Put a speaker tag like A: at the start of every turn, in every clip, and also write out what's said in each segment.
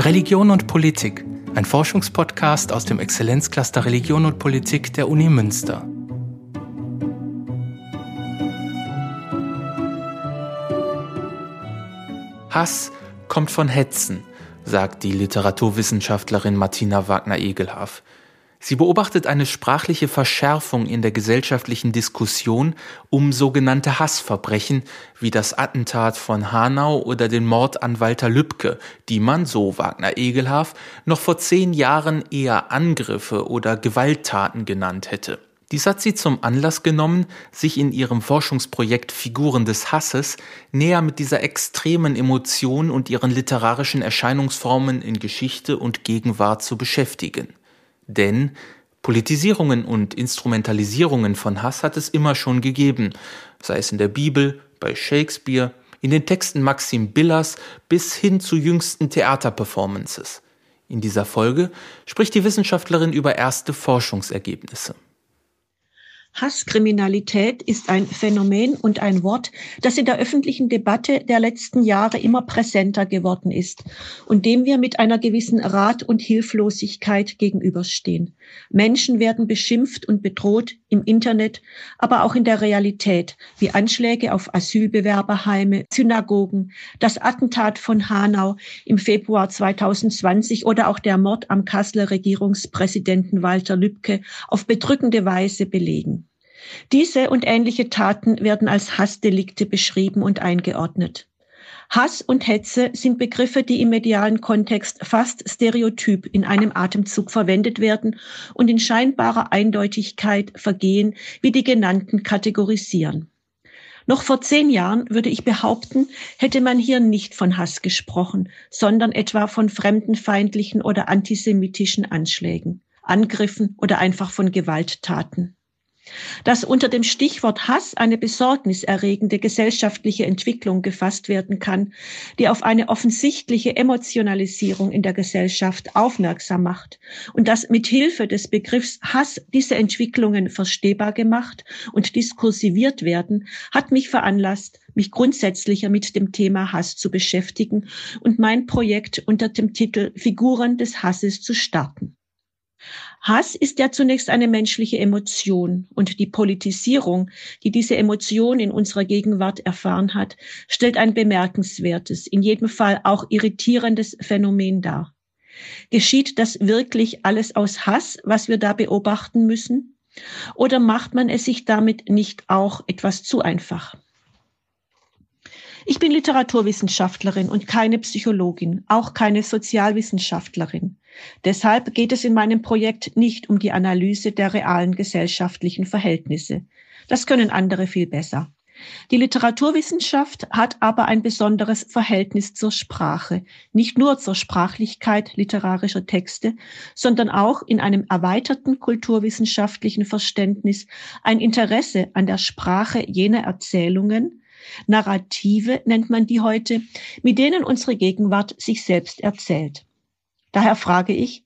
A: Religion und Politik, ein Forschungspodcast aus dem Exzellenzcluster Religion und Politik der Uni Münster. Hass kommt von Hetzen, sagt die Literaturwissenschaftlerin Martina Wagner-Egelhaf. Sie beobachtet eine sprachliche Verschärfung in der gesellschaftlichen Diskussion um sogenannte Hassverbrechen wie das Attentat von Hanau oder den Mord an Walter Lübcke, die man, so Wagner Egelhaf, noch vor zehn Jahren eher Angriffe oder Gewalttaten genannt hätte. Dies hat sie zum Anlass genommen, sich in ihrem Forschungsprojekt Figuren des Hasses näher mit dieser extremen Emotion und ihren literarischen Erscheinungsformen in Geschichte und Gegenwart zu beschäftigen. Denn Politisierungen und Instrumentalisierungen von Hass hat es immer schon gegeben, sei es in der Bibel, bei Shakespeare, in den Texten Maxim Billers bis hin zu jüngsten Theaterperformances. In dieser Folge spricht die Wissenschaftlerin über erste Forschungsergebnisse.
B: Hasskriminalität ist ein Phänomen und ein Wort, das in der öffentlichen Debatte der letzten Jahre immer präsenter geworden ist und dem wir mit einer gewissen Rat und Hilflosigkeit gegenüberstehen. Menschen werden beschimpft und bedroht im Internet, aber auch in der Realität, wie Anschläge auf Asylbewerberheime, Synagogen, das Attentat von Hanau im Februar 2020 oder auch der Mord am Kasseler Regierungspräsidenten Walter Lübcke auf bedrückende Weise belegen. Diese und ähnliche Taten werden als Hassdelikte beschrieben und eingeordnet. Hass und Hetze sind Begriffe, die im medialen Kontext fast stereotyp in einem Atemzug verwendet werden und in scheinbarer Eindeutigkeit vergehen, wie die genannten kategorisieren. Noch vor zehn Jahren würde ich behaupten, hätte man hier nicht von Hass gesprochen, sondern etwa von fremdenfeindlichen oder antisemitischen Anschlägen, Angriffen oder einfach von Gewalttaten dass unter dem Stichwort Hass eine besorgniserregende gesellschaftliche Entwicklung gefasst werden kann, die auf eine offensichtliche Emotionalisierung in der Gesellschaft aufmerksam macht und dass mit Hilfe des Begriffs Hass diese Entwicklungen verstehbar gemacht und diskursiviert werden, hat mich veranlasst, mich grundsätzlicher mit dem Thema Hass zu beschäftigen und mein Projekt unter dem Titel Figuren des Hasses zu starten. Hass ist ja zunächst eine menschliche Emotion und die Politisierung, die diese Emotion in unserer Gegenwart erfahren hat, stellt ein bemerkenswertes, in jedem Fall auch irritierendes Phänomen dar. Geschieht das wirklich alles aus Hass, was wir da beobachten müssen? Oder macht man es sich damit nicht auch etwas zu einfach? Ich bin Literaturwissenschaftlerin und keine Psychologin, auch keine Sozialwissenschaftlerin. Deshalb geht es in meinem Projekt nicht um die Analyse der realen gesellschaftlichen Verhältnisse. Das können andere viel besser. Die Literaturwissenschaft hat aber ein besonderes Verhältnis zur Sprache, nicht nur zur Sprachlichkeit literarischer Texte, sondern auch in einem erweiterten kulturwissenschaftlichen Verständnis ein Interesse an der Sprache jener Erzählungen, Narrative nennt man die heute, mit denen unsere Gegenwart sich selbst erzählt. Daher frage ich,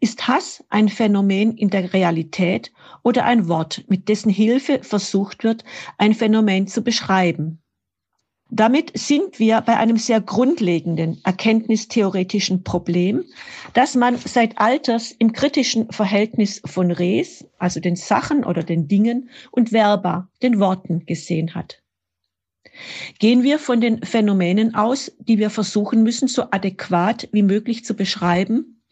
B: ist Hass ein Phänomen in der Realität oder ein Wort, mit dessen Hilfe versucht wird, ein Phänomen zu beschreiben? Damit sind wir bei einem sehr grundlegenden erkenntnistheoretischen Problem, das man seit Alters im kritischen Verhältnis von Res, also den Sachen oder den Dingen, und Verba, den Worten, gesehen hat. Gehen wir von den Phänomenen aus, die wir versuchen müssen, so adäquat wie möglich zu beschreiben?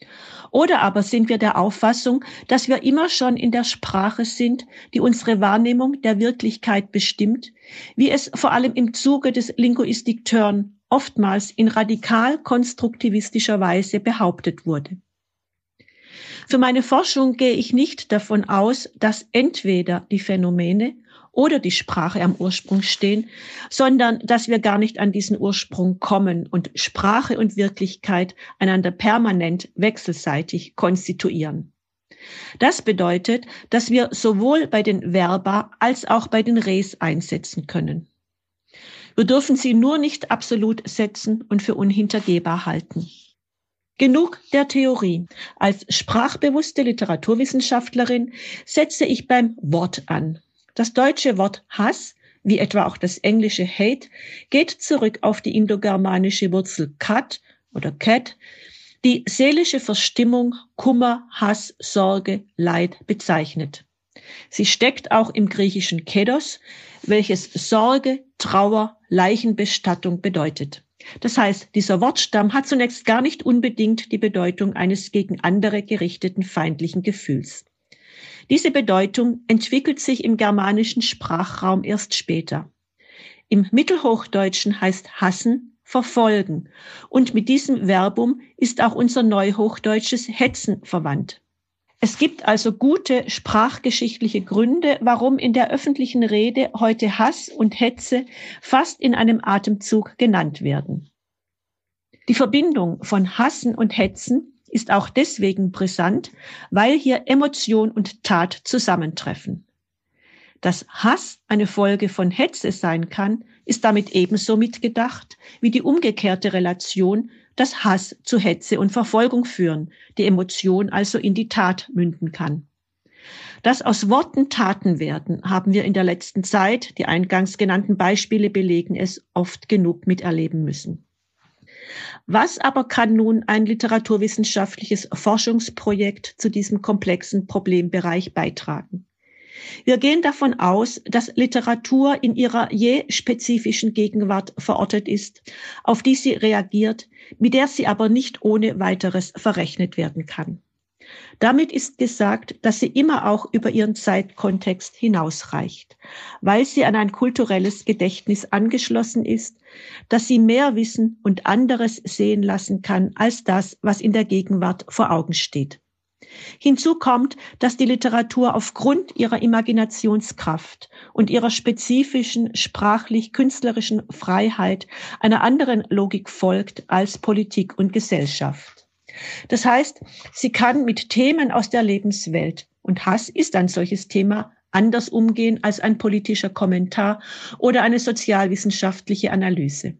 B: Oder aber sind wir der Auffassung, dass wir immer schon in der Sprache sind, die unsere Wahrnehmung der Wirklichkeit bestimmt, wie es vor allem im Zuge des Linguistic Turn oftmals in radikal konstruktivistischer Weise behauptet wurde? Für meine Forschung gehe ich nicht davon aus, dass entweder die Phänomene oder die Sprache am Ursprung stehen, sondern dass wir gar nicht an diesen Ursprung kommen und Sprache und Wirklichkeit einander permanent wechselseitig konstituieren. Das bedeutet, dass wir sowohl bei den Verba als auch bei den Res einsetzen können. Wir dürfen sie nur nicht absolut setzen und für unhintergehbar halten. Genug der Theorie. Als sprachbewusste Literaturwissenschaftlerin setze ich beim Wort an. Das deutsche Wort Hass, wie etwa auch das englische Hate, geht zurück auf die indogermanische Wurzel kat oder cat, die seelische Verstimmung Kummer, Hass, Sorge, Leid bezeichnet. Sie steckt auch im griechischen Kedos, welches Sorge, Trauer, Leichenbestattung bedeutet. Das heißt, dieser Wortstamm hat zunächst gar nicht unbedingt die Bedeutung eines gegen andere gerichteten feindlichen Gefühls. Diese Bedeutung entwickelt sich im germanischen Sprachraum erst später. Im Mittelhochdeutschen heißt hassen verfolgen und mit diesem Verbum ist auch unser neuhochdeutsches hetzen verwandt. Es gibt also gute sprachgeschichtliche Gründe, warum in der öffentlichen Rede heute Hass und Hetze fast in einem Atemzug genannt werden. Die Verbindung von Hassen und Hetzen ist auch deswegen brisant, weil hier Emotion und Tat zusammentreffen. Dass Hass eine Folge von Hetze sein kann, ist damit ebenso mitgedacht wie die umgekehrte Relation dass Hass zu Hetze und Verfolgung führen, die Emotion also in die Tat münden kann. Dass aus Worten Taten werden, haben wir in der letzten Zeit, die eingangs genannten Beispiele belegen es, oft genug miterleben müssen. Was aber kann nun ein literaturwissenschaftliches Forschungsprojekt zu diesem komplexen Problembereich beitragen? Wir gehen davon aus, dass Literatur in ihrer je spezifischen Gegenwart verortet ist, auf die sie reagiert, mit der sie aber nicht ohne weiteres verrechnet werden kann. Damit ist gesagt, dass sie immer auch über ihren Zeitkontext hinausreicht, weil sie an ein kulturelles Gedächtnis angeschlossen ist, dass sie mehr wissen und anderes sehen lassen kann als das, was in der Gegenwart vor Augen steht. Hinzu kommt, dass die Literatur aufgrund ihrer Imaginationskraft und ihrer spezifischen sprachlich-künstlerischen Freiheit einer anderen Logik folgt als Politik und Gesellschaft. Das heißt, sie kann mit Themen aus der Lebenswelt, und Hass ist ein solches Thema, anders umgehen als ein politischer Kommentar oder eine sozialwissenschaftliche Analyse.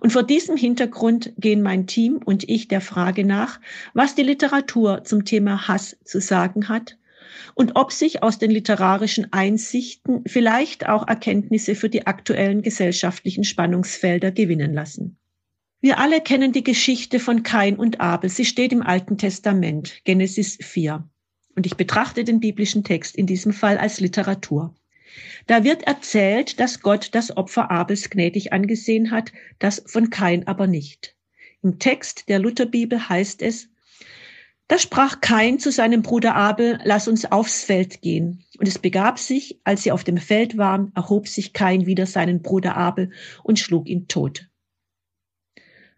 B: Und vor diesem Hintergrund gehen mein Team und ich der Frage nach, was die Literatur zum Thema Hass zu sagen hat und ob sich aus den literarischen Einsichten vielleicht auch Erkenntnisse für die aktuellen gesellschaftlichen Spannungsfelder gewinnen lassen. Wir alle kennen die Geschichte von Kain und Abel. Sie steht im Alten Testament, Genesis 4. Und ich betrachte den biblischen Text in diesem Fall als Literatur. Da wird erzählt, dass Gott das Opfer Abels gnädig angesehen hat, das von Kain aber nicht. Im Text der Lutherbibel heißt es, da sprach Kain zu seinem Bruder Abel, lass uns aufs Feld gehen. Und es begab sich, als sie auf dem Feld waren, erhob sich Kain wieder seinen Bruder Abel und schlug ihn tot.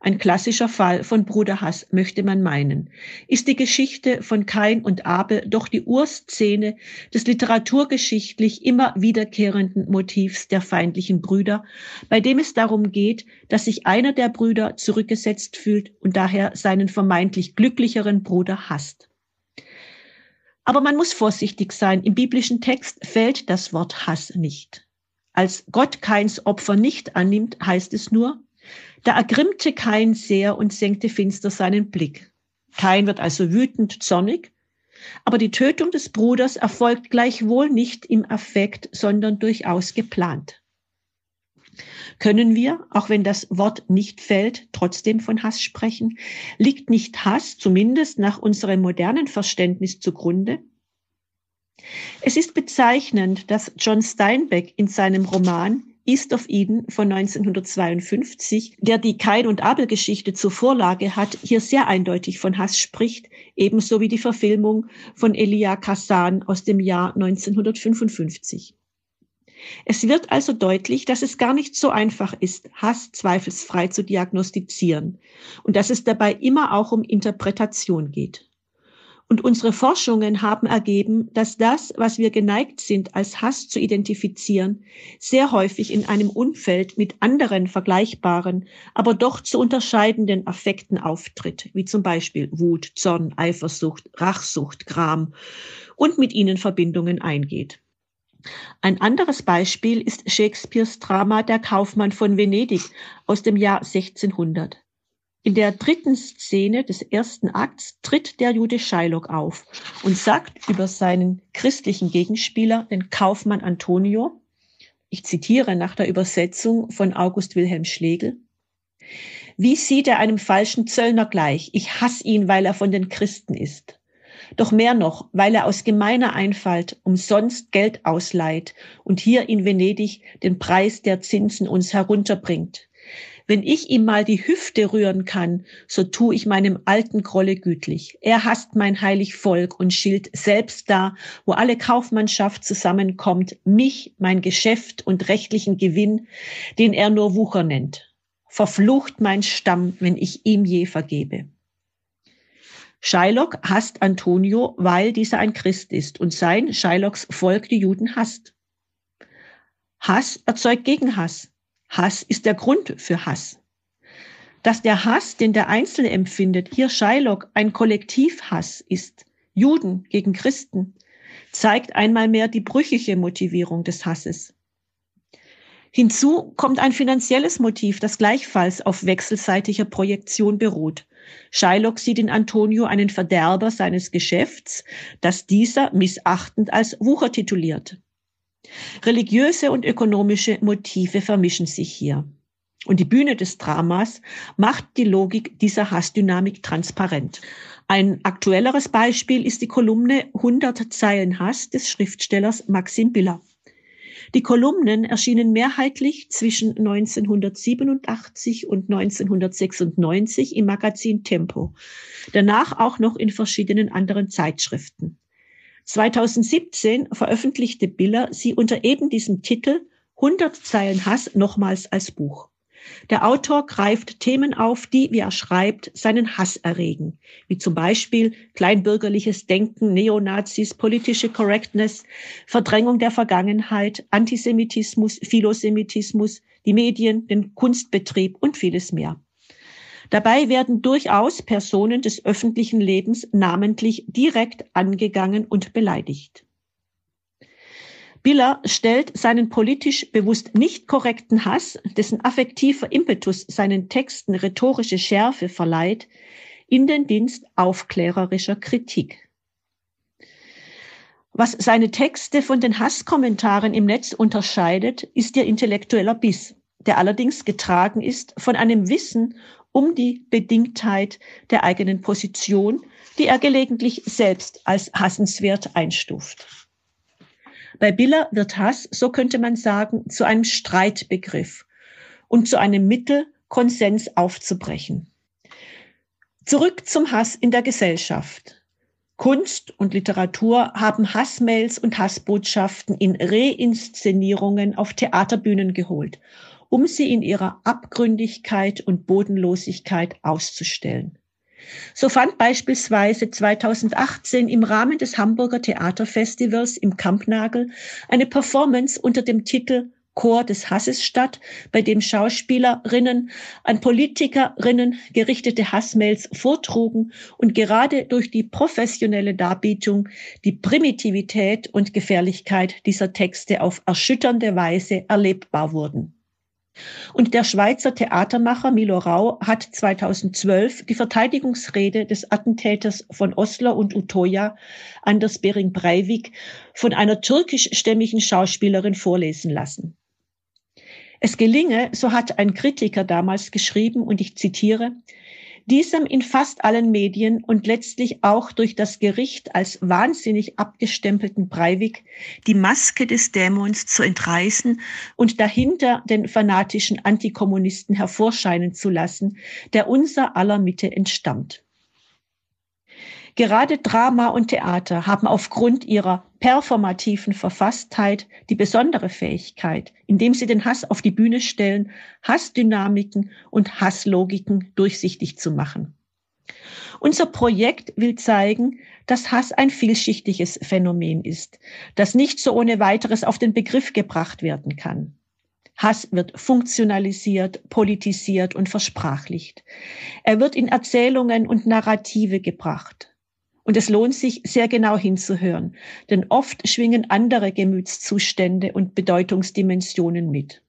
B: Ein klassischer Fall von Bruderhass, möchte man meinen. Ist die Geschichte von Kain und Abel doch die Urszene des literaturgeschichtlich immer wiederkehrenden Motivs der feindlichen Brüder, bei dem es darum geht, dass sich einer der Brüder zurückgesetzt fühlt und daher seinen vermeintlich glücklicheren Bruder hasst. Aber man muss vorsichtig sein. Im biblischen Text fällt das Wort Hass nicht. Als Gott Kains Opfer nicht annimmt, heißt es nur, da ergrimmte Kain sehr und senkte finster seinen Blick. Kain wird also wütend, zornig, aber die Tötung des Bruders erfolgt gleichwohl nicht im Affekt, sondern durchaus geplant. Können wir, auch wenn das Wort nicht fällt, trotzdem von Hass sprechen? Liegt nicht Hass zumindest nach unserem modernen Verständnis zugrunde? Es ist bezeichnend, dass John Steinbeck in seinem Roman East of Eden von 1952, der die Kain- und Abel-Geschichte zur Vorlage hat, hier sehr eindeutig von Hass spricht, ebenso wie die Verfilmung von Elia Kazan aus dem Jahr 1955. Es wird also deutlich, dass es gar nicht so einfach ist, Hass zweifelsfrei zu diagnostizieren und dass es dabei immer auch um Interpretation geht. Und unsere Forschungen haben ergeben, dass das, was wir geneigt sind, als Hass zu identifizieren, sehr häufig in einem Umfeld mit anderen vergleichbaren, aber doch zu unterscheidenden Affekten auftritt, wie zum Beispiel Wut, Zorn, Eifersucht, Rachsucht, Gram und mit ihnen Verbindungen eingeht. Ein anderes Beispiel ist Shakespeares Drama Der Kaufmann von Venedig aus dem Jahr 1600. In der dritten Szene des ersten Akts tritt der Jude Shylock auf und sagt über seinen christlichen Gegenspieler, den Kaufmann Antonio, ich zitiere nach der Übersetzung von August Wilhelm Schlegel, Wie sieht er einem falschen Zöllner gleich? Ich hasse ihn, weil er von den Christen ist. Doch mehr noch, weil er aus gemeiner Einfalt umsonst Geld ausleiht und hier in Venedig den Preis der Zinsen uns herunterbringt. Wenn ich ihm mal die Hüfte rühren kann, so tu ich meinem alten Grolle gütlich. Er hasst mein heilig Volk und schilt selbst da, wo alle Kaufmannschaft zusammenkommt, mich, mein Geschäft und rechtlichen Gewinn, den er nur Wucher nennt. Verflucht mein Stamm, wenn ich ihm je vergebe. Shylock hasst Antonio, weil dieser ein Christ ist und sein Shylocks Volk die Juden hasst. Hass erzeugt Gegenhass. Hass ist der Grund für Hass. Dass der Hass, den der Einzelne empfindet, hier Shylock ein Kollektivhass ist, Juden gegen Christen, zeigt einmal mehr die brüchige Motivierung des Hasses. Hinzu kommt ein finanzielles Motiv, das gleichfalls auf wechselseitiger Projektion beruht. Shylock sieht in Antonio einen Verderber seines Geschäfts, das dieser missachtend als Wucher tituliert. Religiöse und ökonomische Motive vermischen sich hier. Und die Bühne des Dramas macht die Logik dieser Hassdynamik transparent. Ein aktuelleres Beispiel ist die Kolumne 100 Zeilen Hass des Schriftstellers Maxim Biller. Die Kolumnen erschienen mehrheitlich zwischen 1987 und 1996 im Magazin Tempo, danach auch noch in verschiedenen anderen Zeitschriften. 2017 veröffentlichte Biller sie unter eben diesem Titel 100 Zeilen Hass nochmals als Buch. Der Autor greift Themen auf, die, wie er schreibt, seinen Hass erregen, wie zum Beispiel kleinbürgerliches Denken, Neonazis, politische Correctness, Verdrängung der Vergangenheit, Antisemitismus, Philosemitismus, die Medien, den Kunstbetrieb und vieles mehr. Dabei werden durchaus Personen des öffentlichen Lebens namentlich direkt angegangen und beleidigt. Biller stellt seinen politisch bewusst nicht korrekten Hass, dessen affektiver Impetus seinen Texten rhetorische Schärfe verleiht, in den Dienst aufklärerischer Kritik. Was seine Texte von den Hasskommentaren im Netz unterscheidet, ist ihr intellektueller Biss, der allerdings getragen ist von einem Wissen um die Bedingtheit der eigenen Position, die er gelegentlich selbst als hassenswert einstuft. Bei Biller wird Hass, so könnte man sagen, zu einem Streitbegriff und zu einem Mittel, Konsens aufzubrechen. Zurück zum Hass in der Gesellschaft. Kunst und Literatur haben Hassmails und Hassbotschaften in Reinszenierungen auf Theaterbühnen geholt um sie in ihrer Abgründigkeit und Bodenlosigkeit auszustellen. So fand beispielsweise 2018 im Rahmen des Hamburger Theaterfestivals im Kampnagel eine Performance unter dem Titel Chor des Hasses statt, bei dem Schauspielerinnen an Politikerinnen gerichtete Hassmails vortrugen und gerade durch die professionelle Darbietung die Primitivität und Gefährlichkeit dieser Texte auf erschütternde Weise erlebbar wurden. Und der Schweizer Theatermacher Milo Rau hat 2012 die Verteidigungsrede des Attentäters von Oslo und Utoya, Anders Bering Breivik, von einer türkischstämmigen Schauspielerin vorlesen lassen. Es gelinge, so hat ein Kritiker damals geschrieben, und ich zitiere, diesem in fast allen Medien und letztlich auch durch das Gericht als wahnsinnig abgestempelten Breivik die Maske des Dämons zu entreißen und dahinter den fanatischen Antikommunisten hervorscheinen zu lassen, der unser aller Mitte entstammt. Gerade Drama und Theater haben aufgrund ihrer performativen Verfasstheit die besondere Fähigkeit, indem sie den Hass auf die Bühne stellen, Hassdynamiken und Hasslogiken durchsichtig zu machen. Unser Projekt will zeigen, dass Hass ein vielschichtiges Phänomen ist, das nicht so ohne weiteres auf den Begriff gebracht werden kann. Hass wird funktionalisiert, politisiert und versprachlicht. Er wird in Erzählungen und Narrative gebracht. Und es lohnt sich, sehr genau hinzuhören, denn oft schwingen andere Gemütszustände und Bedeutungsdimensionen mit.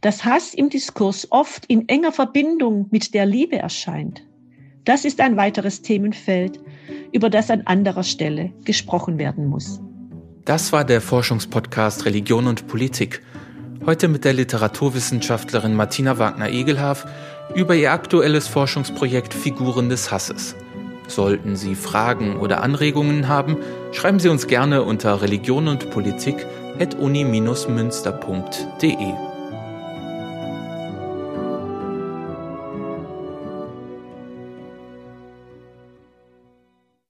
B: Dass Hass im Diskurs oft in enger Verbindung mit der Liebe erscheint, das ist ein weiteres Themenfeld, über das an anderer Stelle gesprochen werden muss.
A: Das war der Forschungspodcast Religion und Politik. Heute mit der Literaturwissenschaftlerin Martina Wagner-Egelhaf über ihr aktuelles Forschungsprojekt Figuren des Hasses. Sollten Sie Fragen oder Anregungen haben, schreiben Sie uns gerne unter religion und Politik at uni-münster.de.